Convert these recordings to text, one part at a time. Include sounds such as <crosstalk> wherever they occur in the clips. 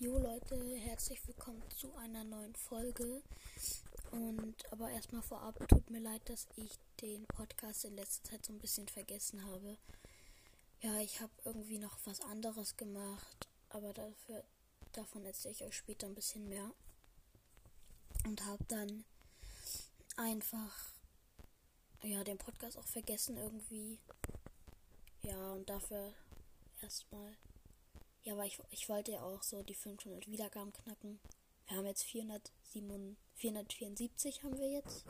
Jo Leute, herzlich willkommen zu einer neuen Folge. Und aber erstmal vorab tut mir leid, dass ich den Podcast in letzter Zeit so ein bisschen vergessen habe. Ja, ich habe irgendwie noch was anderes gemacht, aber dafür davon erzähle ich euch später ein bisschen mehr. Und habe dann einfach ja den Podcast auch vergessen irgendwie. Ja, und dafür erstmal ja, aber ich, ich wollte ja auch so die 500 Wiedergaben knacken. Wir haben jetzt 407, 474 haben wir jetzt.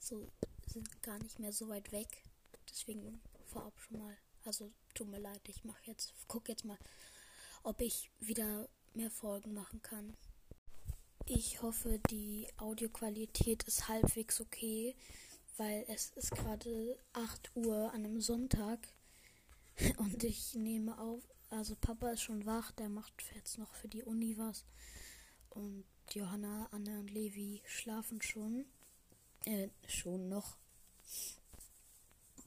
Also sind gar nicht mehr so weit weg. Deswegen vorab schon mal. Also tut mir leid, ich mache jetzt, guck jetzt mal, ob ich wieder mehr Folgen machen kann. Ich hoffe, die Audioqualität ist halbwegs okay, weil es ist gerade 8 Uhr an einem Sonntag <laughs> und ich nehme auf also Papa ist schon wach, der macht jetzt noch für die Uni was. Und Johanna, Anne und Levi schlafen schon. Äh, schon noch.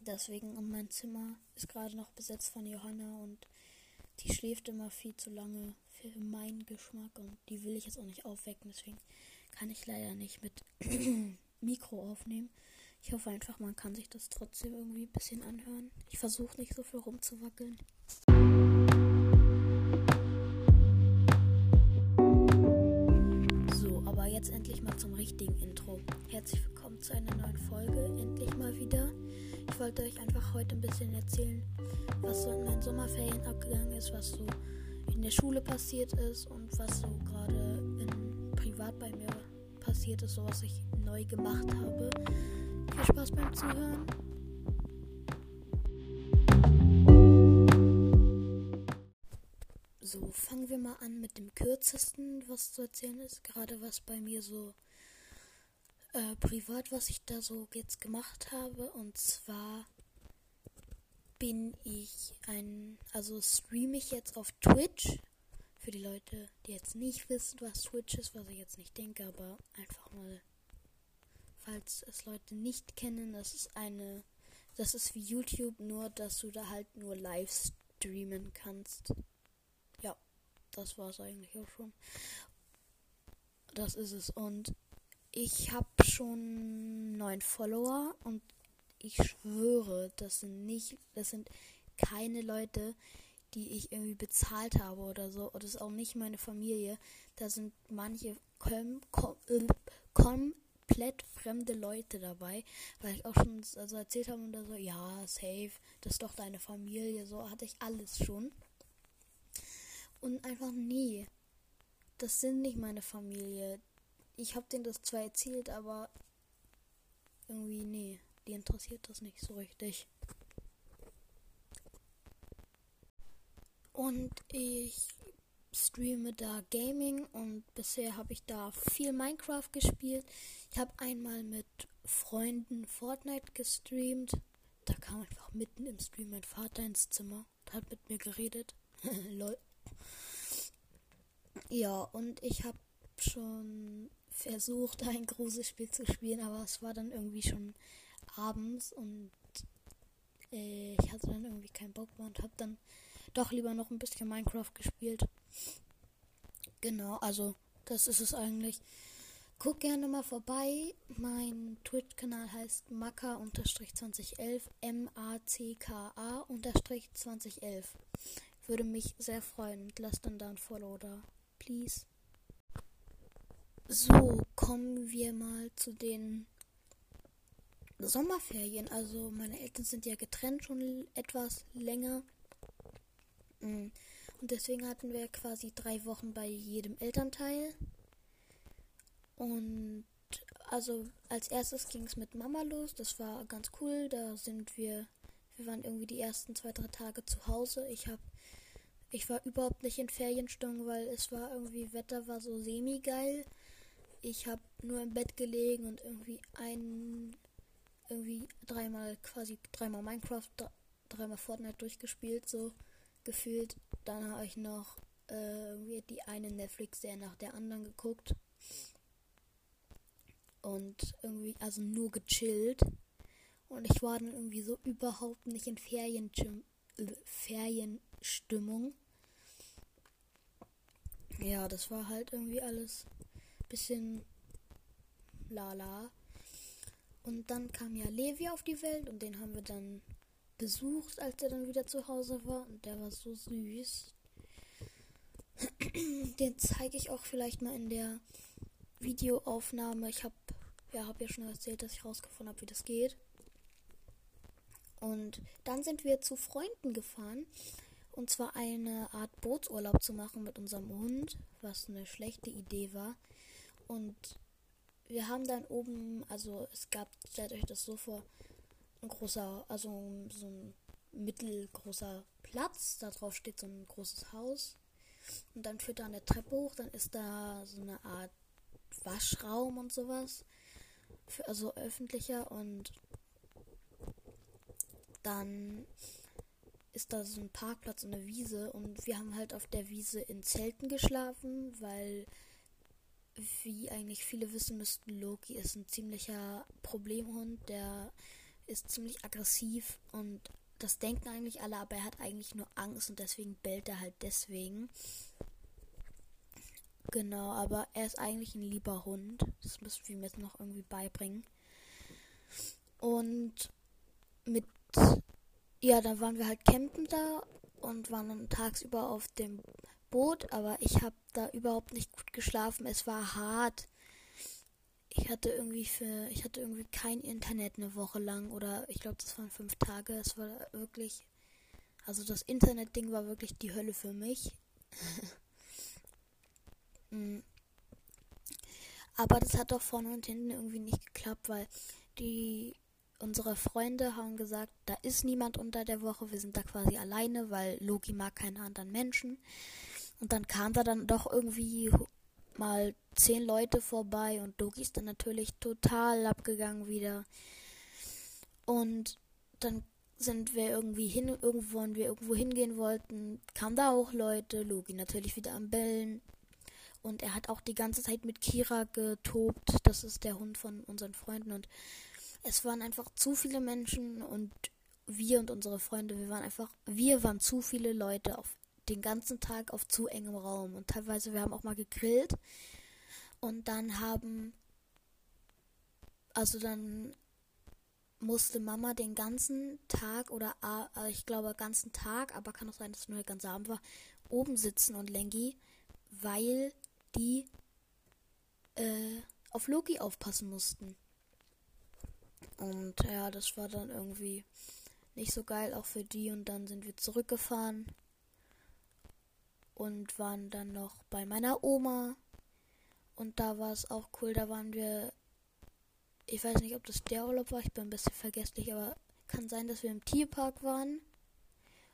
Deswegen, und mein Zimmer ist gerade noch besetzt von Johanna und die schläft immer viel zu lange für meinen Geschmack und die will ich jetzt auch nicht aufwecken. Deswegen kann ich leider nicht mit <clears throat> Mikro aufnehmen. Ich hoffe einfach, man kann sich das trotzdem irgendwie ein bisschen anhören. Ich versuche nicht so viel rumzuwackeln. Jetzt endlich mal zum richtigen Intro. Herzlich willkommen zu einer neuen Folge, endlich mal wieder. Ich wollte euch einfach heute ein bisschen erzählen, was so in meinen Sommerferien abgegangen ist, was so in der Schule passiert ist und was so gerade privat bei mir passiert ist, so was ich neu gemacht habe. Viel Spaß beim Zuhören. So, fangen wir mal an mit dem kürzesten, was zu erzählen ist. Gerade was bei mir so äh, privat, was ich da so jetzt gemacht habe. Und zwar bin ich ein, also streame ich jetzt auf Twitch. Für die Leute, die jetzt nicht wissen, was Twitch ist, was ich jetzt nicht denke, aber einfach mal, falls es Leute nicht kennen, das ist eine, das ist wie YouTube, nur dass du da halt nur live streamen kannst das war es eigentlich auch schon. Das ist es. Und ich habe schon neun Follower und ich schwöre, das sind nicht, das sind keine Leute, die ich irgendwie bezahlt habe oder so. Und das ist auch nicht meine Familie. Da sind manche kom kom äh, komplett fremde Leute dabei, weil ich auch schon also erzählt habe und so, ja, safe, das ist doch deine Familie. So hatte ich alles schon. Und einfach nie. Das sind nicht meine Familie. Ich habe denen das zwar erzählt, aber irgendwie nee. Die interessiert das nicht so richtig. Und ich streame da Gaming und bisher habe ich da viel Minecraft gespielt. Ich habe einmal mit Freunden Fortnite gestreamt. Da kam einfach mitten im Stream mein Vater ins Zimmer und hat mit mir geredet. <laughs> Lol. Ja, und ich habe schon versucht, ein großes Spiel zu spielen, aber es war dann irgendwie schon abends und äh, ich hatte dann irgendwie keinen Bock mehr und habe dann doch lieber noch ein bisschen Minecraft gespielt. Genau, also das ist es eigentlich. Guck gerne mal vorbei. Mein Twitch-Kanal heißt Maka-2011. M-A-C-K-A-2011. Würde mich sehr freuen. Lasst dann da ein Follow da please. So, kommen wir mal zu den Sommerferien. Also meine Eltern sind ja getrennt schon etwas länger. Mm. Und deswegen hatten wir quasi drei Wochen bei jedem Elternteil. Und also als erstes ging es mit Mama los. Das war ganz cool. Da sind wir, wir waren irgendwie die ersten zwei, drei Tage zu Hause. Ich habe ich war überhaupt nicht in Ferienstimmung, weil es war irgendwie, Wetter war so semi-geil. Ich habe nur im Bett gelegen und irgendwie ein, irgendwie dreimal quasi, dreimal Minecraft, dreimal Fortnite durchgespielt, so gefühlt. Dann habe ich noch äh, irgendwie die eine Netflix-Serie nach der anderen geguckt. Und irgendwie, also nur gechillt. Und ich war dann irgendwie so überhaupt nicht in Ferien, Ferien Stimmung. ja, das war halt irgendwie alles bisschen lala. Und dann kam ja Levi auf die Welt und den haben wir dann besucht, als er dann wieder zu Hause war. Und der war so süß. <clears throat> Den zeige ich auch vielleicht mal in der Videoaufnahme. Ich habe ja, hab ja schon erzählt, dass ich rausgefunden habe, wie das geht. Und dann sind wir zu Freunden gefahren. Und zwar eine Art Bootsurlaub zu machen mit unserem Hund, was eine schlechte Idee war. Und wir haben dann oben, also es gab, stellt euch das so vor, ein großer, also so ein mittelgroßer Platz. Da drauf steht so ein großes Haus. Und dann führt da eine Treppe hoch, dann ist da so eine Art Waschraum und sowas. Für, also öffentlicher und dann ist da so ein Parkplatz und eine Wiese und wir haben halt auf der Wiese in Zelten geschlafen, weil wie eigentlich viele wissen müssten, Loki ist ein ziemlicher Problemhund, der ist ziemlich aggressiv und das denken eigentlich alle, aber er hat eigentlich nur Angst und deswegen bellt er halt deswegen. Genau, aber er ist eigentlich ein lieber Hund. Das müssen wir ihm jetzt noch irgendwie beibringen. Und mit, ja, dann waren wir halt campen da und waren dann tagsüber auf dem Boot, aber ich habe da überhaupt nicht gut geschlafen. Es war hart ich hatte irgendwie für, ich hatte irgendwie kein Internet eine Woche lang oder ich glaube, das waren fünf Tage. Es war wirklich, also das Internet-Ding war wirklich die Hölle für mich. <laughs> Mm. Aber das hat doch vorne und hinten irgendwie nicht geklappt, weil die unsere Freunde haben gesagt, da ist niemand unter der Woche, wir sind da quasi alleine, weil Loki mag keinen anderen Menschen. Und dann kam da dann doch irgendwie mal zehn Leute vorbei und Doki ist dann natürlich total abgegangen wieder. Und dann sind wir irgendwie hin, irgendwo, wenn wir irgendwo hingehen wollten, kamen da auch Leute, Loki natürlich wieder am Bellen. Und er hat auch die ganze Zeit mit Kira getobt. Das ist der Hund von unseren Freunden. Und es waren einfach zu viele Menschen und wir und unsere Freunde, wir waren einfach, wir waren zu viele Leute auf den ganzen Tag auf zu engem Raum. Und teilweise, wir haben auch mal gegrillt. Und dann haben, also dann musste Mama den ganzen Tag oder äh, ich glaube ganzen Tag, aber kann auch sein, dass es nur der ganze Abend war, oben sitzen und Lengi, weil die äh, auf Loki aufpassen mussten. Und ja, das war dann irgendwie nicht so geil auch für die und dann sind wir zurückgefahren und waren dann noch bei meiner Oma. Und da war es auch cool, da waren wir. Ich weiß nicht, ob das der Urlaub war, ich bin ein bisschen vergesslich, aber kann sein, dass wir im Tierpark waren.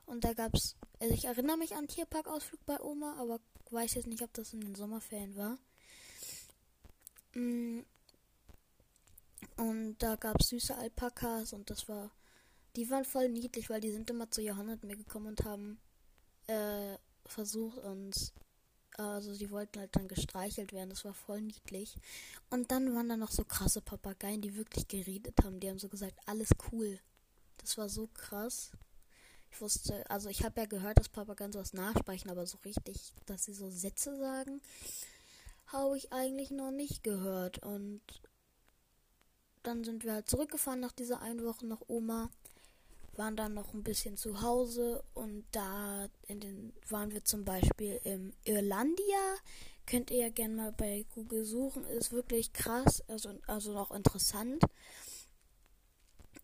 Und da gab es, also ich erinnere mich an Tierparkausflug bei Oma, aber weiß jetzt nicht, ob das in den Sommerferien war. Mm. Und da gab es süße Alpakas und das war, die waren voll niedlich, weil die sind immer zu Johanna und mir gekommen und haben äh, versucht uns, also sie wollten halt dann gestreichelt werden, das war voll niedlich. Und dann waren da noch so krasse Papageien, die wirklich geredet haben, die haben so gesagt, alles cool. Das war so krass. Ich wusste, also ich habe ja gehört, dass Papageien sowas nachsprechen, aber so richtig, dass sie so Sätze sagen, habe ich eigentlich noch nicht gehört. Und dann sind wir halt zurückgefahren nach dieser einen Woche nach Oma waren dann noch ein bisschen zu Hause und da in den waren wir zum Beispiel im Irlandia. Könnt ihr ja gerne mal bei Google suchen. Ist wirklich krass, also, also noch interessant.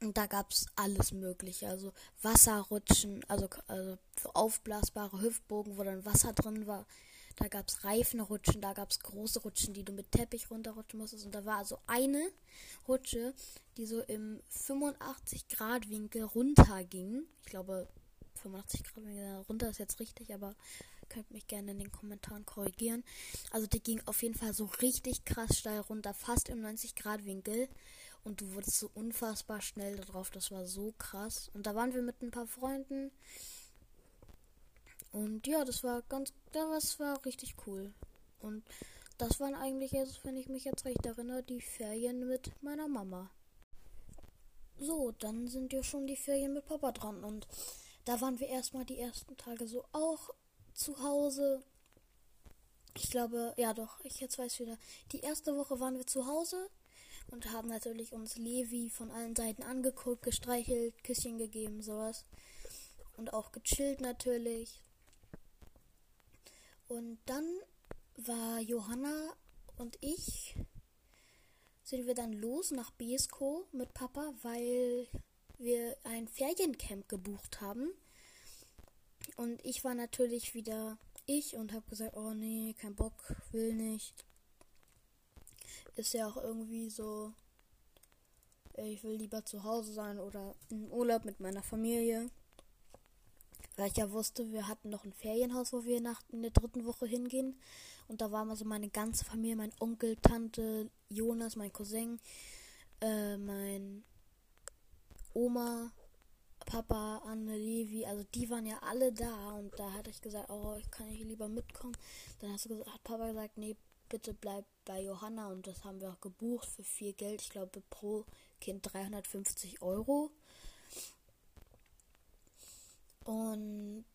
Und da gab es alles Mögliche. Also Wasserrutschen, also, also aufblasbare Hüftbogen, wo dann Wasser drin war. Da gab es Reifenrutschen, da gab es große Rutschen, die du mit Teppich runterrutschen musstest. Und da war also eine Rutsche, die so im 85 Grad Winkel runterging. Ich glaube, 85 Grad Winkel runter ist jetzt richtig, aber könnt mich gerne in den Kommentaren korrigieren. Also die ging auf jeden Fall so richtig krass steil runter, fast im 90 Grad Winkel. Und du wurdest so unfassbar schnell drauf. Das war so krass. Und da waren wir mit ein paar Freunden. Und ja, das war ganz, das war richtig cool. Und das waren eigentlich jetzt, wenn ich mich jetzt recht erinnere, die Ferien mit meiner Mama. So, dann sind ja schon die Ferien mit Papa dran. Und da waren wir erstmal die ersten Tage so auch zu Hause. ich glaube, ja doch, ich jetzt weiß wieder. Die erste Woche waren wir zu Hause und haben natürlich uns Levi von allen Seiten angeguckt, gestreichelt, Küsschen gegeben, sowas. Und auch gechillt natürlich. Und dann war Johanna und ich sind wir dann los nach Besko mit Papa, weil wir ein Feriencamp gebucht haben. Und ich war natürlich wieder ich und habe gesagt, oh nee, kein Bock, will nicht. Ist ja auch irgendwie so, ich will lieber zu Hause sein oder im Urlaub mit meiner Familie. Weil ich ja wusste, wir hatten noch ein Ferienhaus, wo wir nach in der dritten Woche hingehen. Und da war mal so meine ganze Familie, mein Onkel, Tante, Jonas, mein Cousin, äh, mein Oma, Papa, Anne, Levi, also die waren ja alle da und da hatte ich gesagt, oh, ich kann ich lieber mitkommen. Dann hast du gesagt, hat Papa gesagt, nee, bitte bleib bei Johanna und das haben wir auch gebucht für viel Geld. Ich glaube pro Kind 350 Euro. Und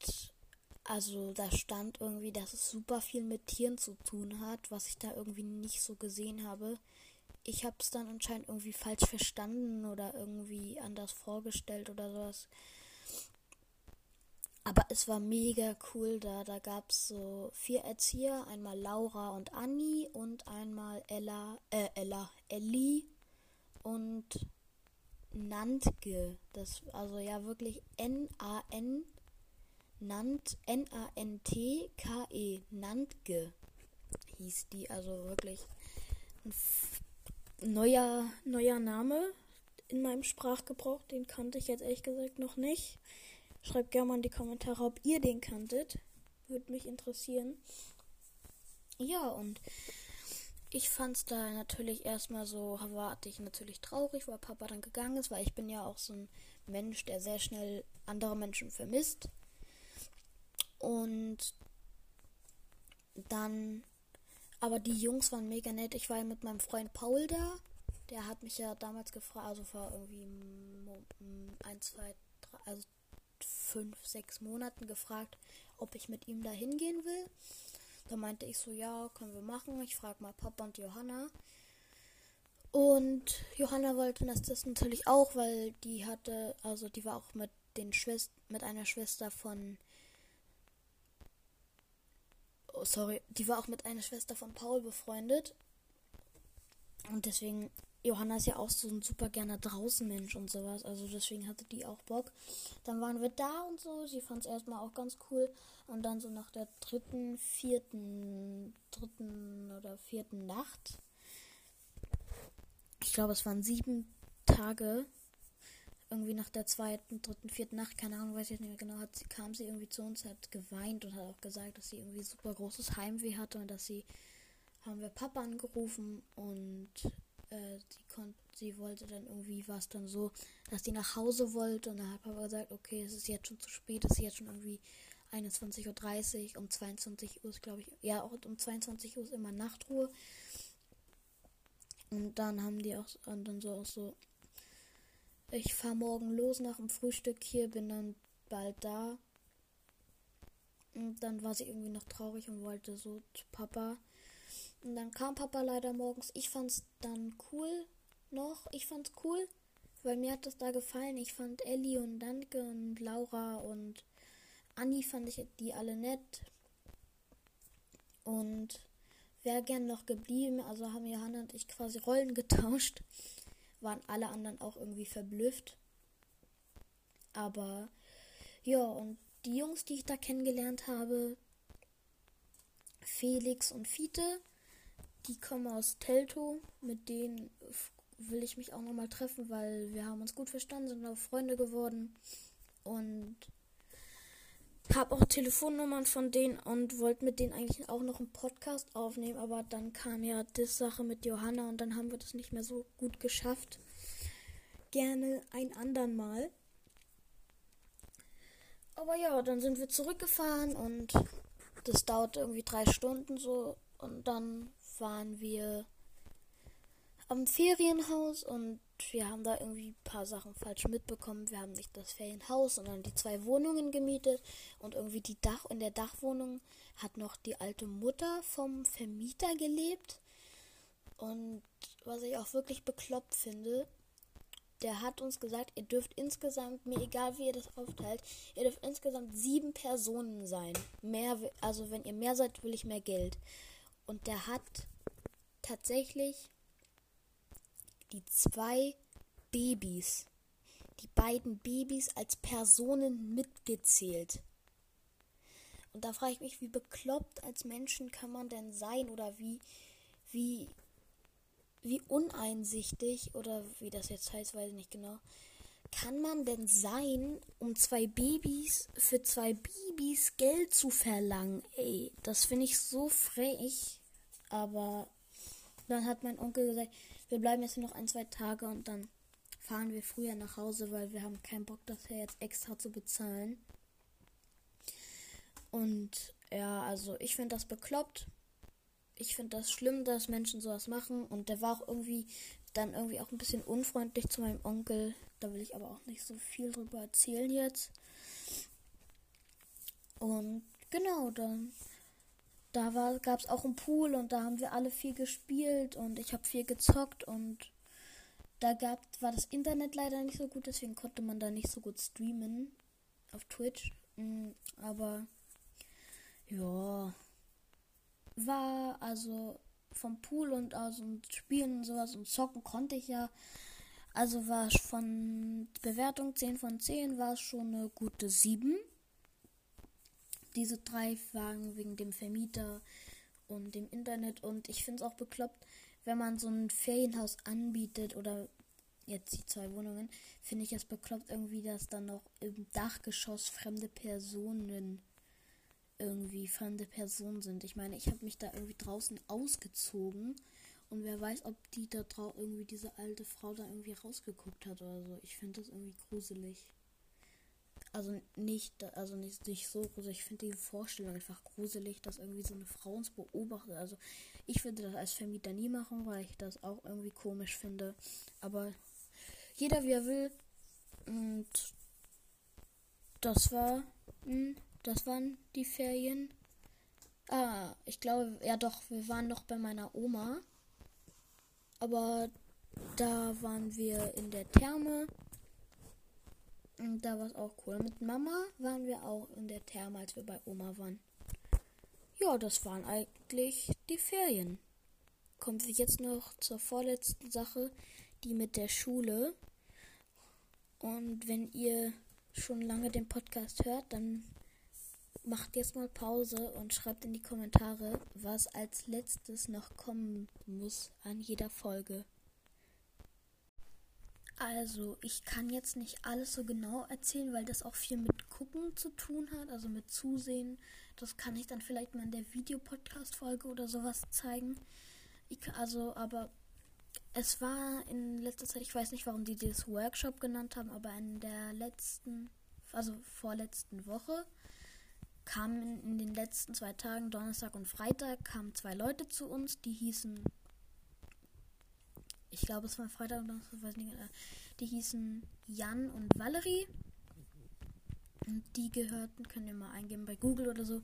also da stand irgendwie, dass es super viel mit Tieren zu tun hat, was ich da irgendwie nicht so gesehen habe ich habe es dann anscheinend irgendwie falsch verstanden oder irgendwie anders vorgestellt oder sowas. Aber es war mega cool da. Da gab es so vier Erzieher, einmal Laura und Anni und einmal Ella, äh, Ella, Ellie und Nantke. Das, also ja wirklich N-A-N, Nant, N-A-N-T-K-E, Nantke hieß die. Also wirklich ein neuer, neuer Name in meinem Sprachgebrauch. Den kannte ich jetzt ehrlich gesagt noch nicht. Schreibt gerne mal in die Kommentare, ob ihr den kanntet. Würde mich interessieren. Ja, und ich fand es da natürlich erstmal so, warte ich natürlich traurig, weil Papa dann gegangen ist, weil ich bin ja auch so ein Mensch, der sehr schnell andere Menschen vermisst. Und dann aber die Jungs waren mega nett. Ich war ja mit meinem Freund Paul da. Der hat mich ja damals gefragt, also vor irgendwie ein, zwei, drei, also fünf, sechs Monaten gefragt, ob ich mit ihm da hingehen will. Da meinte ich so, ja, können wir machen. Ich frage mal Papa und Johanna. Und Johanna wollte das, das natürlich auch, weil die hatte, also die war auch mit den Schwest mit einer Schwester von oh, sorry, die war auch mit einer Schwester von Paul befreundet. Und deswegen, Johanna ist ja auch so ein super gerne draußen Mensch und sowas. Also deswegen hatte die auch Bock. Dann waren wir da und so. Sie fand es erstmal auch ganz cool. Und dann so nach der dritten, vierten, dritten oder vierten Nacht. Ich glaube, es waren sieben Tage irgendwie nach der zweiten, dritten, vierten Nacht, keine Ahnung, weiß ich nicht mehr genau, hat, kam sie irgendwie zu uns, hat geweint und hat auch gesagt, dass sie irgendwie super großes Heimweh hatte und dass sie, haben wir Papa angerufen und äh, sie konnte, sie wollte dann irgendwie, war es dann so, dass sie nach Hause wollte und dann hat Papa gesagt, okay, es ist jetzt schon zu spät, es ist jetzt schon irgendwie 21.30 Uhr, um 22 Uhr ist, glaube ich, ja, auch um 22 Uhr ist immer Nachtruhe. Und dann haben die auch, und dann so auch so, ich fahre morgen los nach dem Frühstück hier, bin dann bald da. Und dann war sie irgendwie noch traurig und wollte so zu Papa. Und dann kam Papa leider morgens. Ich fand's dann cool noch. Ich fand's cool, weil mir hat das da gefallen. Ich fand Ellie und Danke und Laura und Anni fand ich die alle nett. Und wäre gern noch geblieben. Also haben Johanna und ich quasi Rollen getauscht waren alle anderen auch irgendwie verblüfft. Aber ja, und die Jungs, die ich da kennengelernt habe, Felix und Fiete, die kommen aus Telto. Mit denen will ich mich auch nochmal treffen, weil wir haben uns gut verstanden, sind auch Freunde geworden. Und habe auch Telefonnummern von denen und wollte mit denen eigentlich auch noch einen Podcast aufnehmen, aber dann kam ja die Sache mit Johanna und dann haben wir das nicht mehr so gut geschafft. Gerne ein andern Mal. Aber ja, dann sind wir zurückgefahren und das dauerte irgendwie drei Stunden so und dann waren wir am Ferienhaus und wir haben da irgendwie ein paar Sachen falsch mitbekommen. Wir haben nicht das Ferienhaus, sondern die zwei Wohnungen gemietet und irgendwie die Dach in der Dachwohnung hat noch die alte Mutter vom Vermieter gelebt. Und was ich auch wirklich bekloppt finde, der hat uns gesagt, ihr dürft insgesamt, mir egal wie ihr das aufteilt, ihr dürft insgesamt sieben Personen sein. Mehr, also wenn ihr mehr seid, will ich mehr Geld. Und der hat tatsächlich die zwei Babys, die beiden Babys als Personen mitgezählt. Und da frage ich mich, wie bekloppt als Menschen kann man denn sein oder wie, wie, wie uneinsichtig oder wie das jetzt heißt, weiß ich nicht genau, kann man denn sein, um zwei Babys, für zwei Babys Geld zu verlangen? Ey, das finde ich so frech. Aber dann hat mein Onkel gesagt, wir bleiben jetzt noch ein, zwei Tage und dann fahren wir früher nach Hause, weil wir haben keinen Bock, das hier jetzt extra zu bezahlen. Und ja, also ich finde das bekloppt. Ich finde das schlimm, dass Menschen sowas machen. Und der war auch irgendwie dann irgendwie auch ein bisschen unfreundlich zu meinem Onkel. Da will ich aber auch nicht so viel drüber erzählen jetzt. Und genau, dann da gab es auch einen Pool und da haben wir alle viel gespielt und ich habe viel gezockt und da gab, war das Internet leider nicht so gut, deswegen konnte man da nicht so gut streamen auf Twitch. Mm, aber ja, war also vom Pool und aus und Spielen und sowas und zocken konnte ich ja. Also war es von Bewertung 10 von 10 war es schon eine gute 7 diese drei Fragen wegen dem Vermieter und dem Internet. Und ich finde es auch bekloppt, wenn man so ein Ferienhaus anbietet oder jetzt die zwei Wohnungen, finde ich es bekloppt irgendwie, dass dann noch im Dachgeschoss fremde Personen irgendwie fremde Personen sind. Ich meine, ich habe mich da irgendwie draußen ausgezogen und wer weiß, ob die da draußen irgendwie diese alte Frau da irgendwie rausgeguckt hat oder so. Ich finde das irgendwie gruselig. Also nicht, also nicht, nicht so gruselig. Ich finde die Vorstellung einfach gruselig, dass irgendwie so eine Frau uns beobachtet. Also ich würde das als Vermieter nie machen, weil ich das auch irgendwie komisch finde. Aber jeder wie er will. Und das war, hm, das waren die Ferien. Ah, ich glaube, ja doch, wir waren noch bei meiner Oma. Aber da waren wir in der Therme und da war es auch cool. Mit Mama waren wir auch in der Therme, als wir bei Oma waren. Ja, das waren eigentlich die Ferien. Kommen wir jetzt noch zur vorletzten Sache, die mit der Schule. Und wenn ihr schon lange den Podcast hört, dann macht jetzt mal Pause und schreibt in die Kommentare, was als letztes noch kommen muss an jeder Folge. Also, ich kann jetzt nicht alles so genau erzählen, weil das auch viel mit Gucken zu tun hat, also mit Zusehen. Das kann ich dann vielleicht mal in der Videopodcast-Folge oder sowas zeigen. Ich, also, aber es war in letzter Zeit, ich weiß nicht, warum die das Workshop genannt haben, aber in der letzten, also vorletzten Woche kamen in den letzten zwei Tagen, Donnerstag und Freitag, kamen zwei Leute zu uns, die hießen ich glaube, es war Freitag und Donnerstag, weiß nicht, äh, die hießen Jan und Valerie. Und die gehörten, könnt ihr mal eingeben bei Google oder so,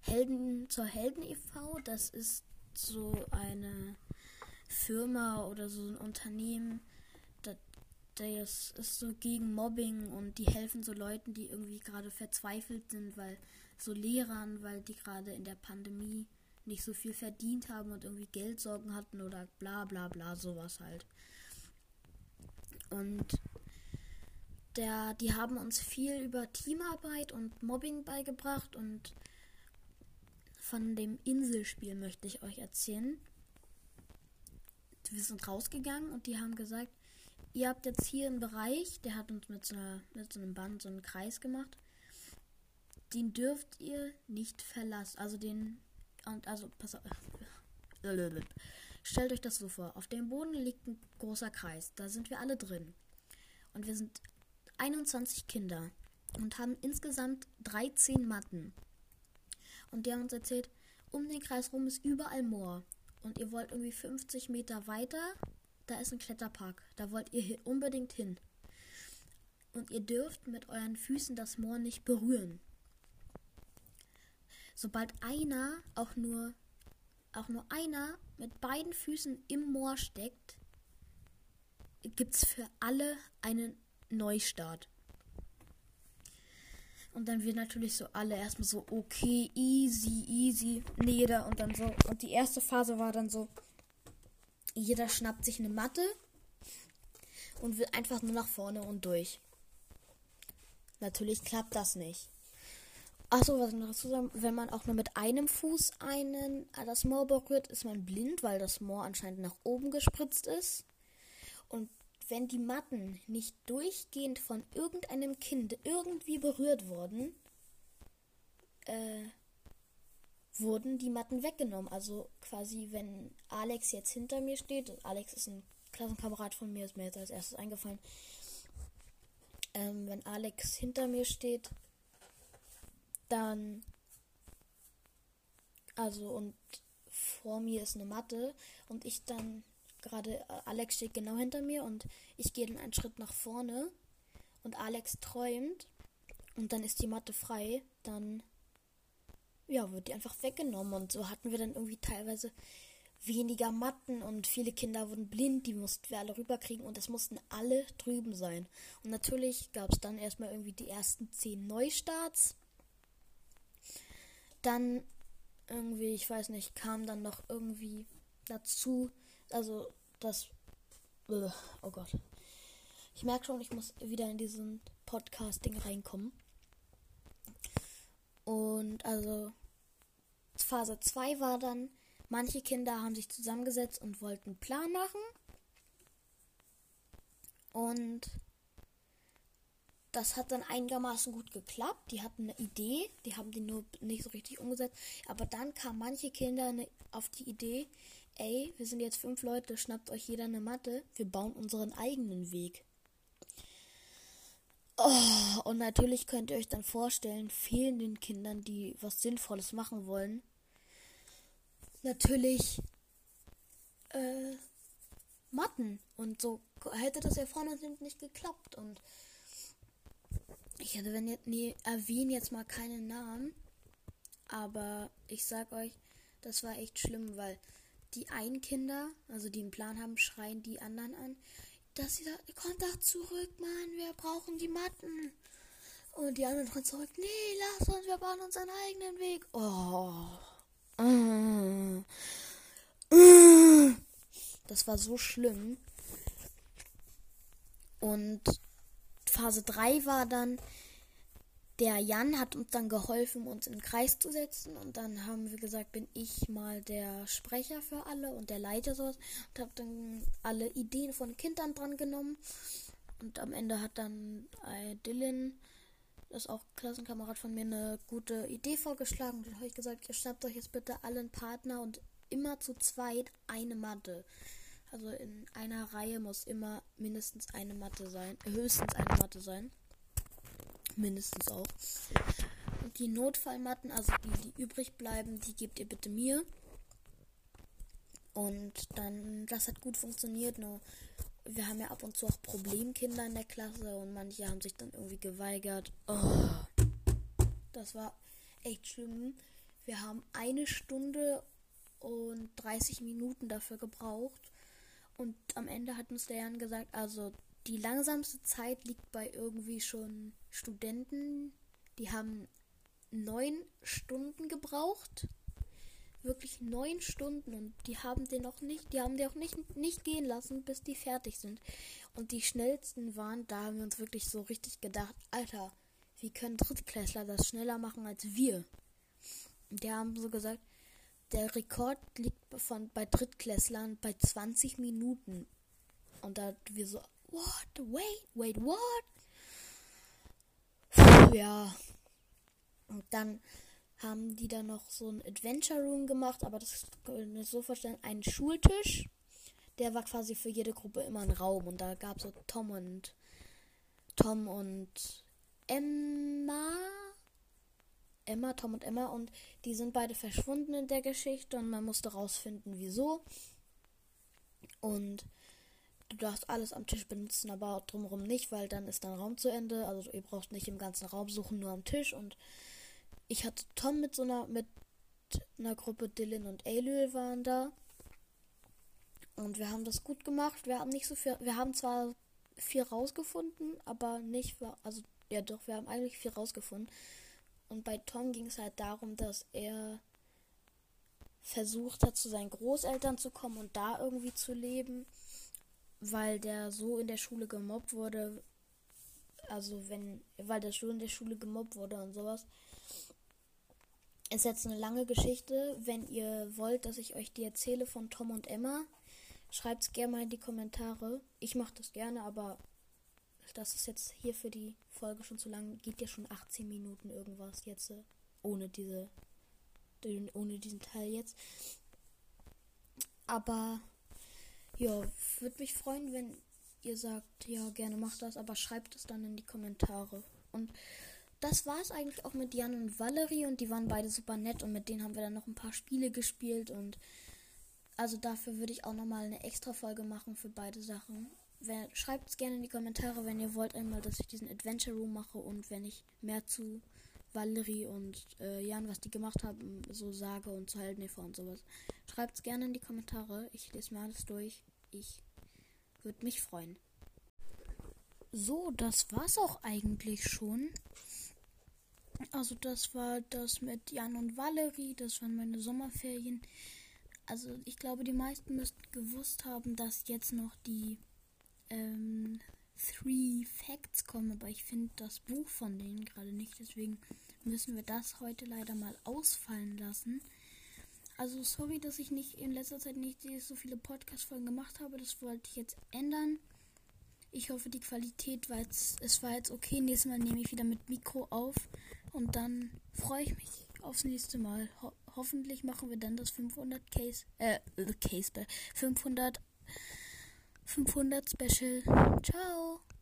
Helden zur Helden e.V. Das ist so eine Firma oder so ein Unternehmen, das ist so gegen Mobbing und die helfen so Leuten, die irgendwie gerade verzweifelt sind, weil so Lehrern, weil die gerade in der Pandemie nicht so viel verdient haben und irgendwie Geldsorgen hatten oder bla bla bla, sowas halt. Und der, die haben uns viel über Teamarbeit und Mobbing beigebracht und von dem Inselspiel möchte ich euch erzählen. Wir sind rausgegangen und die haben gesagt, ihr habt jetzt hier einen Bereich, der hat uns mit so, einer, mit so einem Band so einen Kreis gemacht. Den dürft ihr nicht verlassen. Also den und also, pass auf. Stellt euch das so vor. Auf dem Boden liegt ein großer Kreis. Da sind wir alle drin. Und wir sind 21 Kinder und haben insgesamt 13 Matten. Und haben uns erzählt, um den Kreis rum ist überall Moor. Und ihr wollt irgendwie 50 Meter weiter da ist ein Kletterpark. Da wollt ihr unbedingt hin. Und ihr dürft mit euren Füßen das Moor nicht berühren. Sobald einer, auch nur, auch nur einer mit beiden Füßen im Moor steckt, gibt es für alle einen Neustart. Und dann wird natürlich so alle erstmal so, okay, easy, easy, Leder und dann so. Und die erste Phase war dann so, jeder schnappt sich eine Matte und will einfach nur nach vorne und durch. Natürlich klappt das nicht. Achso, was noch dazu sagen, wenn man auch nur mit einem Fuß einen äh, das Moor berührt, ist man blind, weil das Moor anscheinend nach oben gespritzt ist. Und wenn die Matten nicht durchgehend von irgendeinem Kind irgendwie berührt wurden, äh, wurden die Matten weggenommen. Also quasi, wenn Alex jetzt hinter mir steht, Alex ist ein Klassenkamerad von mir, ist mir jetzt als erstes eingefallen. Ähm, wenn Alex hinter mir steht, dann, also und vor mir ist eine Matte und ich dann gerade, äh, Alex steht genau hinter mir und ich gehe dann einen Schritt nach vorne und Alex träumt und dann ist die Matte frei, dann ja, wird die einfach weggenommen und so hatten wir dann irgendwie teilweise weniger Matten und viele Kinder wurden blind, die mussten wir alle rüberkriegen und es mussten alle drüben sein. Und natürlich gab es dann erstmal irgendwie die ersten zehn Neustarts dann irgendwie, ich weiß nicht, kam dann noch irgendwie dazu, also das, oh Gott. Ich merke schon, ich muss wieder in diesen Podcasting reinkommen. Und also Phase 2 war dann, manche Kinder haben sich zusammengesetzt und wollten einen Plan machen. Und das hat dann einigermaßen gut geklappt. Die hatten eine Idee, die haben die nur nicht so richtig umgesetzt. Aber dann kamen manche Kinder ne, auf die Idee, ey, wir sind jetzt fünf Leute, schnappt euch jeder eine Matte, wir bauen unseren eigenen Weg. Oh, und natürlich könnt ihr euch dann vorstellen, fehlen den Kindern, die was Sinnvolles machen wollen, natürlich äh, Matten. Und so hätte das ja vorne nicht geklappt. Und ich jetzt, nee, erwähne jetzt mal keinen Namen, aber ich sag euch, das war echt schlimm, weil die einen Kinder, also die einen Plan haben, schreien die anderen an, dass sie sagt, kommt doch zurück, Mann, wir brauchen die Matten. Und die anderen kommen zurück, nee, lass uns, wir bauen unseren eigenen Weg. Oh. Das war so schlimm. Und Phase 3 war dann, der Jan hat uns dann geholfen, uns in den Kreis zu setzen. Und dann haben wir gesagt, bin ich mal der Sprecher für alle und der Leiter sowas. Und habe dann alle Ideen von Kindern dran genommen. Und am Ende hat dann äh, Dylan, das ist auch Klassenkamerad von mir, eine gute Idee vorgeschlagen. Und dann habe ich gesagt, ihr schnappt euch jetzt bitte alle einen Partner und immer zu zweit eine Matte. Also in einer Reihe muss immer mindestens eine Matte sein. Höchstens eine Matte sein. Mindestens auch. Und die Notfallmatten, also die, die übrig bleiben, die gebt ihr bitte mir. Und dann, das hat gut funktioniert. Nur wir haben ja ab und zu auch Problemkinder in der Klasse und manche haben sich dann irgendwie geweigert. Oh, das war echt schlimm. Wir haben eine Stunde und 30 Minuten dafür gebraucht und am Ende hat uns der Jan gesagt, also die langsamste Zeit liegt bei irgendwie schon Studenten, die haben neun Stunden gebraucht. Wirklich neun Stunden und die haben den auch nicht, die haben den auch nicht, nicht gehen lassen, bis die fertig sind. Und die schnellsten waren, da haben wir uns wirklich so richtig gedacht, Alter, wie können Drittklässler das schneller machen als wir? Und die haben so gesagt, der Rekord liegt von, bei Drittklässlern bei 20 Minuten. Und da wir so, what? Wait, wait, what? Ja. Und dann haben die da noch so ein Adventure Room gemacht, aber das können wir so vorstellen, ein Schultisch. Der war quasi für jede Gruppe immer ein Raum und da gab es so Tom und Tom und Emma Emma, Tom und Emma und die sind beide verschwunden in der Geschichte und man musste rausfinden, wieso. Und du darfst alles am Tisch benutzen, aber drumherum nicht, weil dann ist dein Raum zu Ende. Also ihr braucht nicht im ganzen Raum suchen, nur am Tisch. Und ich hatte Tom mit so einer, mit einer Gruppe, Dylan und Ailül waren da. Und wir haben das gut gemacht. Wir haben nicht so viel, wir haben zwar viel rausgefunden, aber nicht, also ja doch, wir haben eigentlich viel rausgefunden. Und bei Tom ging es halt darum, dass er versucht hat, zu seinen Großeltern zu kommen und da irgendwie zu leben, weil der so in der Schule gemobbt wurde. Also wenn, weil der so in der Schule gemobbt wurde und sowas. Ist jetzt eine lange Geschichte. Wenn ihr wollt, dass ich euch die erzähle von Tom und Emma, schreibt es gerne mal in die Kommentare. Ich mache das gerne, aber das ist jetzt hier für die Folge schon zu lang. Geht ja schon 18 Minuten irgendwas jetzt. Äh, ohne diese. Ohne diesen Teil jetzt. Aber. Ja, würde mich freuen, wenn ihr sagt, ja, gerne macht das, aber schreibt es dann in die Kommentare. Und das war es eigentlich auch mit Jan und Valerie und die waren beide super nett und mit denen haben wir dann noch ein paar Spiele gespielt und also dafür würde ich auch nochmal eine extra Folge machen für beide Sachen schreibt es gerne in die Kommentare, wenn ihr wollt einmal, dass ich diesen Adventure Room mache und wenn ich mehr zu Valerie und äh, Jan, was die gemacht haben, so sage und zu Heldeneva und sowas. Schreibt es gerne in die Kommentare. Ich lese mir alles durch. Ich würde mich freuen. So, das war's auch eigentlich schon. Also das war das mit Jan und Valerie, das waren meine Sommerferien. Also ich glaube, die meisten müssten gewusst haben, dass jetzt noch die ähm, Three Facts kommen, aber ich finde das Buch von denen gerade nicht. Deswegen müssen wir das heute leider mal ausfallen lassen. Also sorry, dass ich nicht in letzter Zeit nicht so viele Podcast-Folgen gemacht habe. Das wollte ich jetzt ändern. Ich hoffe, die Qualität war jetzt, es war jetzt okay. Nächstes Mal nehme ich wieder mit Mikro auf und dann freue ich mich aufs nächste Mal. Ho hoffentlich machen wir dann das 500 Case, äh, Case, 500 500 Special. Ciao.